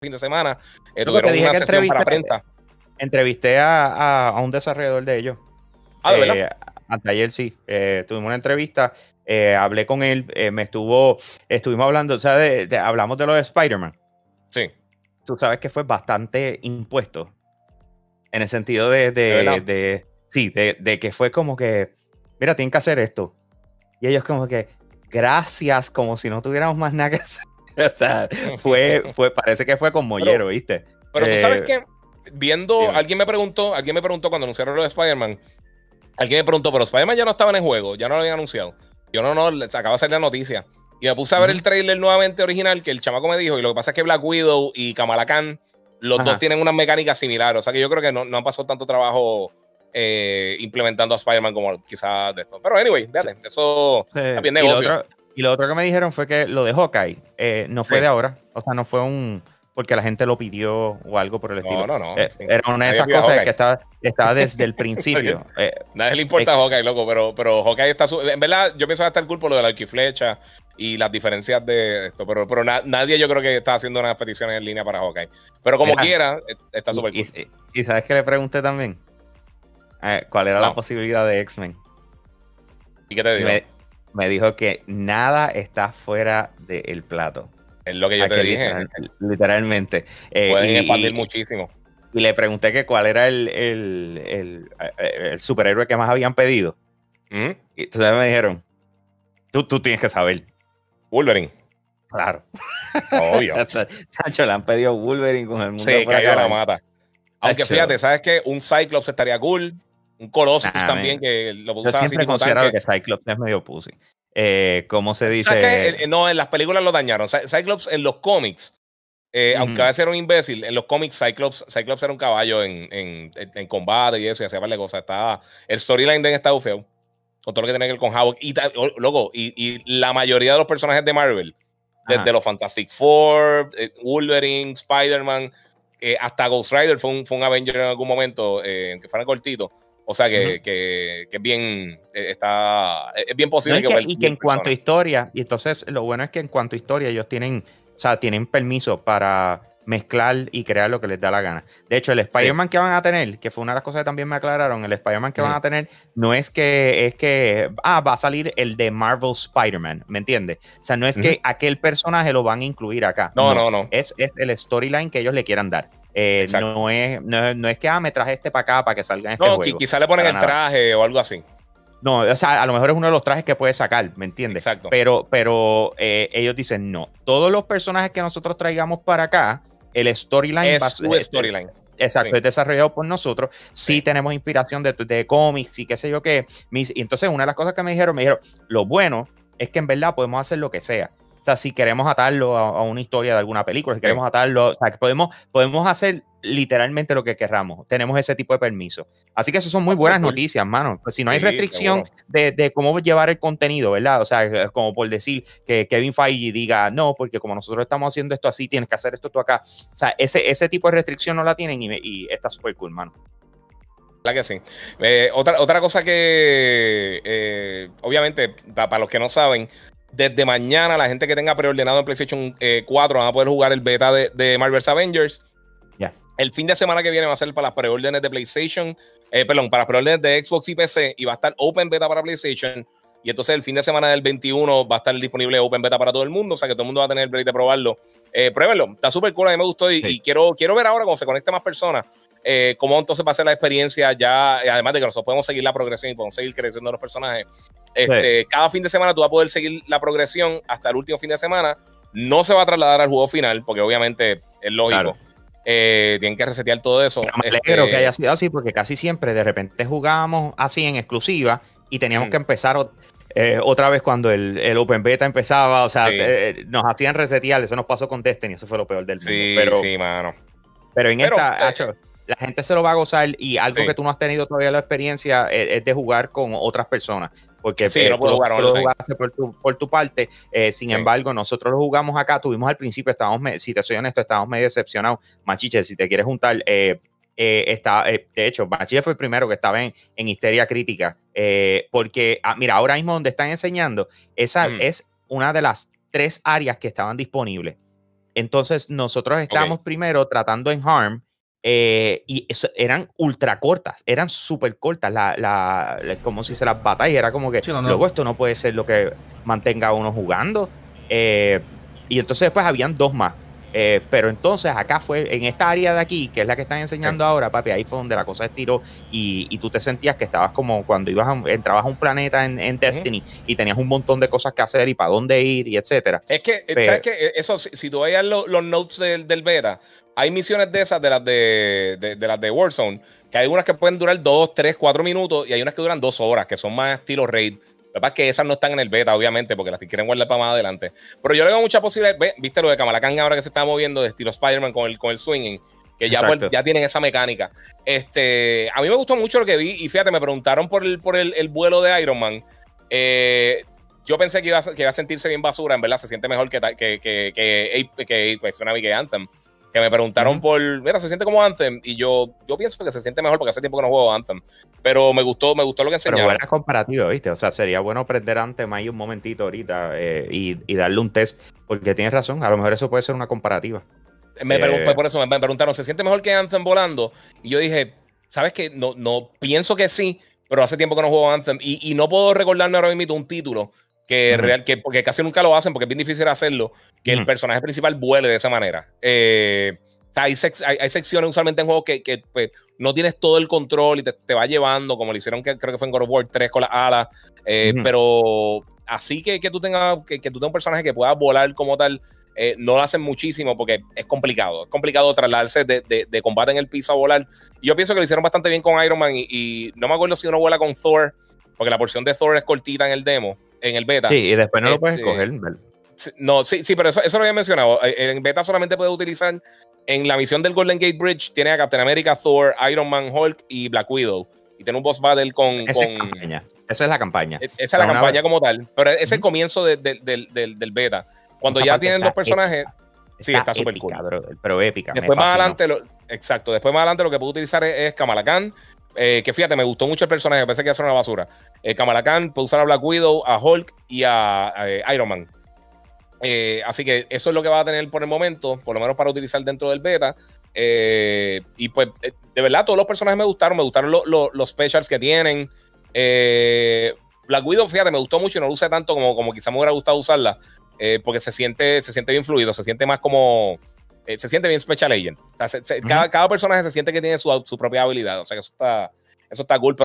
fin de semana. Eh, tuvieron una sesión para prensa. Entrevisté a, a, un desarrollador de ellos. Ah, ¿de verdad? Eh, ayer sí. Eh, tuvimos una entrevista. Eh, hablé con él. me estuvo. Estuvimos hablando, o sea, de, hablamos de lo de Spider-Man. Sí. Tú sabes que fue bastante impuesto. En el sentido de. de, sí, de, que fue como que. Mira, tienen que hacer esto. Y ellos, como que. Gracias, como si no tuviéramos más nada que hacer. o sea, fue, fue, parece que fue con Mollero, ¿viste? Pero tú sabes que viendo, alguien me preguntó, alguien me preguntó cuando anunciaron lo de Spider-Man, alguien me preguntó, pero Spider-Man ya no estaba en el juego, ya no lo habían anunciado. Yo no, no, se acaba de salir la noticia. Y me puse a ver el trailer nuevamente original que el chamaco me dijo, y lo que pasa es que Black Widow y Kamala Khan, los dos tienen unas mecánicas similares. O sea que yo creo que no, no han pasado tanto trabajo eh, implementando a Spider-Man como quizás de esto. Pero anyway, fíjate, eso es bien negocio. Y lo, otro, que me dijeron fue que lo de Hawkeye eh, no fue de ahora. O sea, no fue un porque la gente lo pidió o algo por el estilo. No, no, no. Eh, era una de esas cosas que estaba, estaba desde el principio. eh, Nadie le importa a Hawkeye, loco, pero, pero Hawkeye está... En verdad, yo pienso que está el culpo lo de la arquiflecha y las diferencias de esto, pero, pero nadie yo creo que está haciendo unas peticiones en línea para Hawkeye. Pero como quiera, está súper cool. Y, ¿sabes qué le pregunté también? Eh, ¿Cuál era la posibilidad de X-Men? ¿Y qué te dijo? Me, dijo que nada está fuera del plato. Es lo que yo te dije. literalmente. Eh, Pueden expandir muchísimo. Y le pregunté que cuál era el, el, el, superhéroe que más habían pedido. ¿Mm? Y entonces me dijeron, tú, tú tienes que saber. Wolverine. Claro. Obvio. Tacho, le han pedido Wolverine con el mundo. Sí, cayó la mata. Aunque fíjate, ¿sabes qué? Un Cyclops estaría cool. Un Colossus también, que lo Yo siempre he considerado que Cyclops es medio pussy. Eh, ¿Cómo se dice? no, en las películas lo dañaron. Cyclops en los cómics, eh, aunque a veces era un imbécil, en los cómics Cyclops, Cyclops era un caballo en, en, en combate y eso, y hacía varias cosas. Estaba, el storyline de está feo, con todo lo que tiene que ver con Havoc. Y, luego, y, y, la mayoría de los personajes de Marvel, desde los Fantastic Four, eh, Wolverine, Spider-Man, hasta Ghost Rider fue un, fue un Avenger en algún momento, que fuera cortito o sea que, que, que, es bien, eh, está, es bien posible que, Y que en cuanto a historia, y entonces lo bueno es que en cuanto a historia ellos tienen, o sea, tienen permiso para mezclar y crear lo que les da la gana. De hecho, el Spider-Man que van a tener, que fue una de las cosas que también me aclararon, el Spider-Man que van a tener no es que es que ah, va a salir el de Marvel Spider-Man, ¿me entiendes? O sea, no es que aquel personaje lo van a incluir acá. No, no, no. Es, es el storyline que ellos le quieran dar. Eh, no, es, no, es que ah, me traje este para acá para que salga en este no, quizá le ponen el traje o algo así. No, o sea, a lo mejor es uno de los trajes que puede sacar, ¿me entiendes? Exacto. Pero, pero eh, ellos dicen, no, todos los personajes que nosotros traigamos para acá, el storyline es su storyline. Exacto, es desarrollado por nosotros. Sí, tenemos inspiración de, de cómics y qué sé yo qué. Y entonces, una de las cosas que me dijeron, me dijeron, lo bueno es que en verdad podemos hacer lo que sea. O sea, si queremos atarlo a, una historia de alguna película, si queremos atarlo, o sea, que podemos, podemos hacer literalmente lo que querramos. Tenemos ese tipo de permiso. Así que eso son muy buenas noticias, mano. Pues si no hay restricción de, cómo llevar el contenido, ¿verdad? O sea, como por decir que Kevin Feige diga, no, porque como nosotros estamos haciendo esto así, tienes que hacer esto tú acá. O sea, ese, ese tipo de restricción no la tienen y, está súper cool, mano. La que sí. Eh, otra, otra cosa que, eh, obviamente, para los que no saben, desde mañana, la gente que tenga preordenado en PlayStation 4 eh, van a poder jugar el beta de, Marvel's Avengers. Ya. El fin de semana que viene va a ser para las preórdenes de PlayStation, eh, perdón, para las preórdenes de Xbox y PC y va a estar Open Beta para PlayStation. Y entonces el fin de semana del 21 va a estar disponible Open Beta para todo el mundo, o sea que todo el mundo va a tener el break de probarlo. Eh, pruébenlo, está súper cool, a mí me gustó y, quiero, quiero ver ahora cómo se conecte más personas, eh, cómo entonces va a ser la experiencia ya, además de que nosotros podemos seguir la progresión y podemos seguir creciendo los personajes. Este, Cada fin de semana tú vas a poder seguir la progresión hasta el último fin de semana. No se va a trasladar al juego final, porque obviamente es lógico. Eh, tienen que resetear todo eso. me alegro este que haya sido así, porque casi siempre de repente jugábamos así en exclusiva y teníamos mm. que empezar eh, otra vez cuando el, Open Beta empezaba, o sea, eh, nos hacían resetear, eso nos pasó con Destiny, eso fue lo peor del mundo. Sí, pero, sí, mano. Pero en esta, eh, la gente se lo va a gozar y algo que tú no has tenido todavía la experiencia es, de jugar con otras personas. Porque sí, no puedo jugar lo jugaste por tu, por tu parte. sin embargo, nosotros lo jugamos acá, tuvimos al principio, estábamos, si te soy honesto, estábamos medio decepcionados. Machiche, si te quieres juntar, eh, eh, está, eh, de hecho, Bachiller fue el primero que estaba en, en histeria crítica, eh, porque, ah, mira, ahora mismo donde están enseñando, esa es una de las tres áreas que estaban disponibles. entonces nosotros estábamos primero tratando en Harm eh, y eran ultra cortas, eran súper cortas, la, la, como si se las batallas, era como que luego esto no puede ser lo que mantenga a uno jugando. Eh, y entonces después habían dos más. Eh, pero entonces acá fue, en esta área de aquí, que es la que están enseñando ahora, papi, ahí fue donde la cosa estiró y, y tú te sentías que estabas como cuando ibas entrabas a un planeta en, Destiny y tenías un montón de cosas que hacer y para dónde ir y etcétera. Es que, ¿sabes qué? Eso, si, tú veías los notes del, del, beta, hay misiones de esas, de las de, de, las de Warzone, que hay unas que pueden durar 2, 3, 4 minutos y hay unas que duran 2 horas, que son más estilo raid. Lo que es que esas no están en el beta, obviamente, porque las que quieren guardar para más adelante. Pero yo le veo mucha posibilidad. ¿Viste lo de Kamalakan ahora que se está moviendo de estilo Spider-Man con el, con el swinging? Que ya, pues, ya tienen esa mecánica. Este, a mí me gustó mucho lo que vi. Y fíjate, me preguntaron por el, por el, vuelo de Iron Man. Eh, yo pensé que iba, a, que iba, a, sentirse bien basura. En verdad, se siente mejor que, que, que, que, que, que, pues, que Anthem que me preguntaron por, mira, se siente como Anthem y yo, yo pienso que se siente mejor porque hace tiempo que no juego Anthem, pero me gustó, me gustó lo que enseñaron. Pero ¿viste? O sea, sería bueno aprender Anthem ahí un momentito ahorita eh, y, darle un test, porque tienes razón, a lo mejor eso puede ser una comparativa. Me eh, por eso me, preguntaron, ¿se siente mejor que Anthem volando? Y yo dije, ¿sabes qué? No, no, pienso que sí, pero hace tiempo que no juego Anthem y, y no puedo recordarme ahora mismo un título que, real, que porque casi nunca lo hacen, porque es bien difícil hacerlo, que el personaje principal vuele de esa manera. Eh, o sea, hay, hay, secciones usualmente en juegos que, que pues, no tienes todo el control y te, te, va llevando, como lo hicieron, que creo que fue en God of War 3 con las alas. Eh, pero así que, que tú tengas que, que, tú tengas un personaje que pueda volar como tal, eh, no lo hacen muchísimo porque es complicado. Es complicado trasladarse de, de, de, combate en el piso a volar. Y yo pienso que lo hicieron bastante bien con Iron Man y, y no me acuerdo si uno vuela con Thor, porque la porción de Thor es cortita en el demo en el beta. Sí, y después no lo puedes este, escoger. No, sí, sí, pero eso, eso lo había mencionado. Eh, en beta solamente puedes utilizar en la misión del Golden Gate Bridge. Tiene a Captain America, Thor, Iron Man, Hulk y Black Widow. Y tiene un boss battle con. Esa es, campaña. Esa es la campaña. Esa es la, campaña como tal. Pero es el comienzo del, del, beta. Cuando ya tienen los personajes. sí, está súper cool. pero épica. Después más adelante, exacto. Después más adelante lo que puedo utilizar es, es Kamala Khan, eh, que fíjate, me gustó mucho el personaje, pensé que iba a ser una basura. Eh, Kamala puede usar a Black Widow, a Hulk y a, eh, Iron Man. Eh, así que eso es lo que va a tener por el momento, por lo menos para utilizar dentro del beta. y pues, de verdad, todos los personajes me gustaron, me gustaron los specials que tienen. Black Widow, fíjate, me gustó mucho y no lo usé tanto como, como quizá me hubiera gustado usarla, porque se siente, se siente bien fluido, se siente más como eh, se siente bien Special Agent. cada, cada, personaje se siente que tiene su, su, propia habilidad. O sea que eso está, eso está cool.